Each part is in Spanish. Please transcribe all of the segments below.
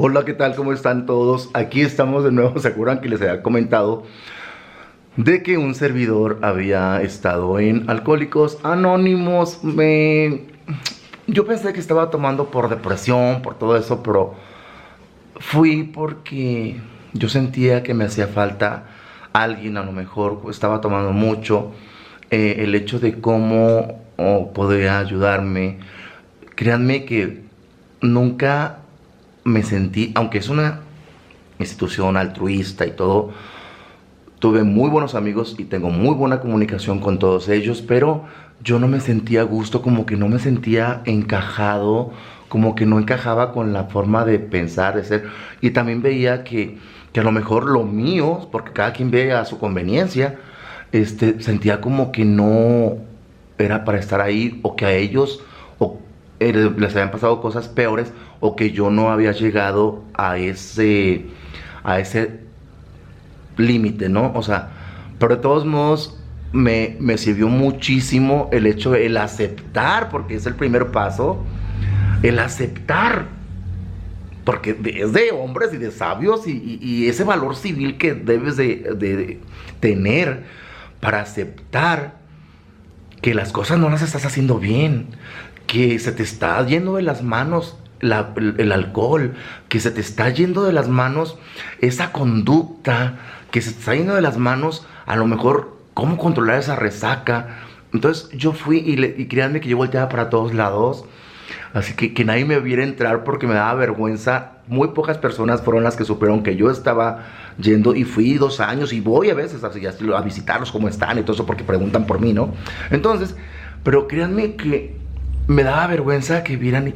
Hola, ¿qué tal? ¿Cómo están todos? Aquí estamos de nuevo. ¿Se acuerdan que les había comentado de que un servidor había estado en Alcohólicos Anónimos? Me... Yo pensé que estaba tomando por depresión, por todo eso, pero fui porque yo sentía que me hacía falta alguien, a lo mejor estaba tomando mucho. Eh, el hecho de cómo oh, podría ayudarme. Créanme que nunca me sentí, aunque es una institución altruista y todo, tuve muy buenos amigos y tengo muy buena comunicación con todos ellos, pero yo no me sentía a gusto, como que no me sentía encajado, como que no encajaba con la forma de pensar, de ser. Y también veía que, que a lo mejor lo mío, porque cada quien ve a su conveniencia, este, sentía como que no era para estar ahí o que a ellos eh, les habían pasado cosas peores o que yo no había llegado a ese, a ese límite, ¿no? O sea, pero de todos modos me, me sirvió muchísimo el hecho el aceptar, porque es el primer paso, el aceptar, porque es de hombres y de sabios y, ese valor civil que debes de, de tener para aceptar que las cosas no las estás haciendo bien, que se te está yendo de las manos el, alcohol, que se te está yendo de las manos esa conducta, que se te está yendo de las manos a lo mejor cómo controlar esa resaca. Entonces yo fui y, créanme que yo volteaba para todos lados. Así que que nadie me viera entrar porque me daba vergüenza. Muy pocas personas fueron las que supieron que yo estaba yendo y fui dos años y voy a veces a visitarlos cómo están y todo eso porque preguntan por mí, ¿no? Entonces, pero créanme que me daba vergüenza que vieran y,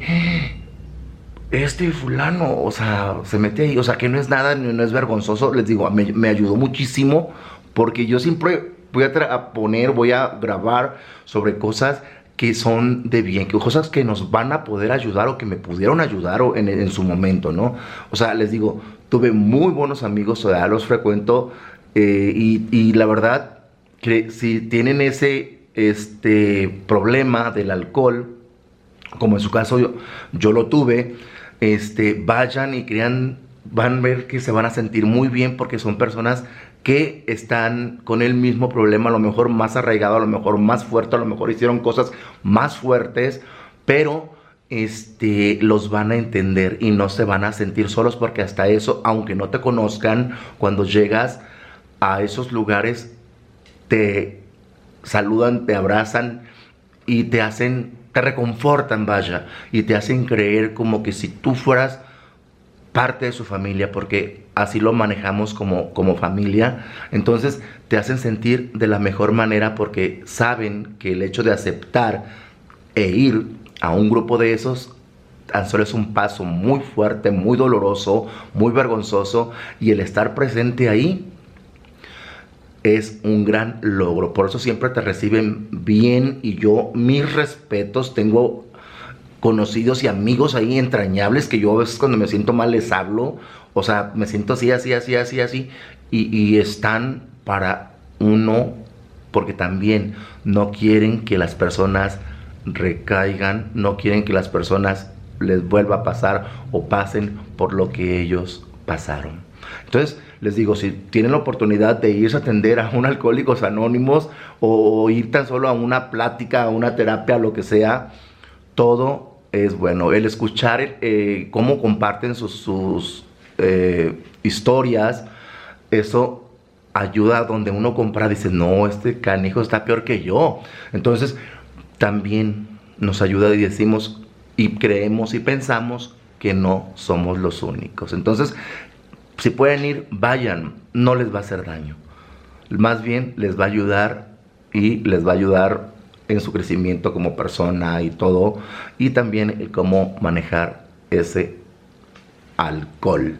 este fulano, o sea, se mete ahí, o sea, que no es nada, no es vergonzoso, les digo, me, ayudó muchísimo porque yo siempre voy a, poner, voy a grabar sobre cosas que son de bien, que cosas que nos van a poder ayudar o que me pudieron ayudar en, en su momento, ¿no? O sea, les digo, tuve muy buenos amigos, o sea, los frecuento eh, y, la verdad que si tienen ese este problema del alcohol, como en su caso yo, yo lo tuve, este, vayan y crean, van a ver que se van a sentir muy bien porque son personas que están con el mismo problema, a lo mejor más arraigado, a lo mejor más fuerte, a lo mejor hicieron cosas más fuertes, pero este, los van a entender y no se van a sentir solos porque hasta eso, aunque no te conozcan, cuando llegas a esos lugares, te saludan, te abrazan y te hacen te reconfortan, vaya, y te hacen creer como que si tú fueras parte de su familia, porque así lo manejamos como, como familia, entonces te hacen sentir de la mejor manera porque saben que el hecho de aceptar e ir a un grupo de esos tan solo es un paso muy fuerte, muy doloroso, muy vergonzoso, y el estar presente ahí es un gran logro. Por eso siempre te reciben bien y yo mis respetos. Tengo conocidos y amigos ahí entrañables que yo a veces cuando me siento mal les hablo. O sea, me siento así, así, así, así, así. Y, y están para uno porque también no quieren que las personas recaigan, no quieren que las personas les vuelva a pasar o pasen por lo que ellos pasaron. Entonces, les digo, si tienen la oportunidad de irse a atender a un Alcohólicos Anónimos o, ir tan solo a una plática, a una terapia, lo que sea, todo es bueno. El escuchar eh, cómo comparten sus, eh, historias, eso ayuda donde uno compra, dice, no, este canijo está peor que yo. Entonces, también nos ayuda y decimos y creemos y pensamos que no somos los únicos. Entonces, si pueden ir, vayan, no les va a hacer daño. Más bien les va a ayudar y les va a ayudar en su crecimiento como persona y todo. Y también el cómo manejar ese alcohol.